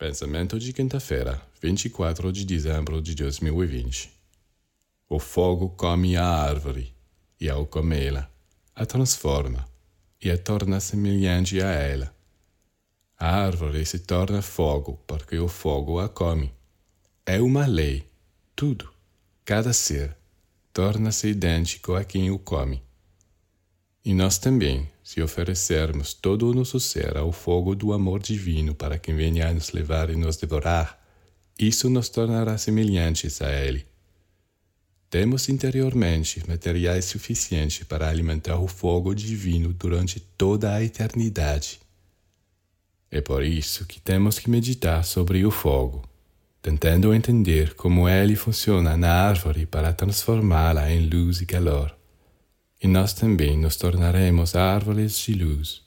Pensamento de quinta-feira, 24 de dezembro de 2020. O fogo come a árvore, e ao comê-la, a transforma e a torna semelhante a ela. A árvore se torna fogo porque o fogo a come. É uma lei. Tudo, cada ser, torna-se idêntico a quem o come. E nós também, se oferecermos todo o nosso ser ao fogo do amor divino para que venha a nos levar e nos devorar, isso nos tornará semelhantes a Ele. Temos interiormente materiais suficientes para alimentar o fogo divino durante toda a eternidade. É por isso que temos que meditar sobre o fogo, tentando entender como ele funciona na árvore para transformá-la em luz e calor e nós também nos tornaremos árvores de luz.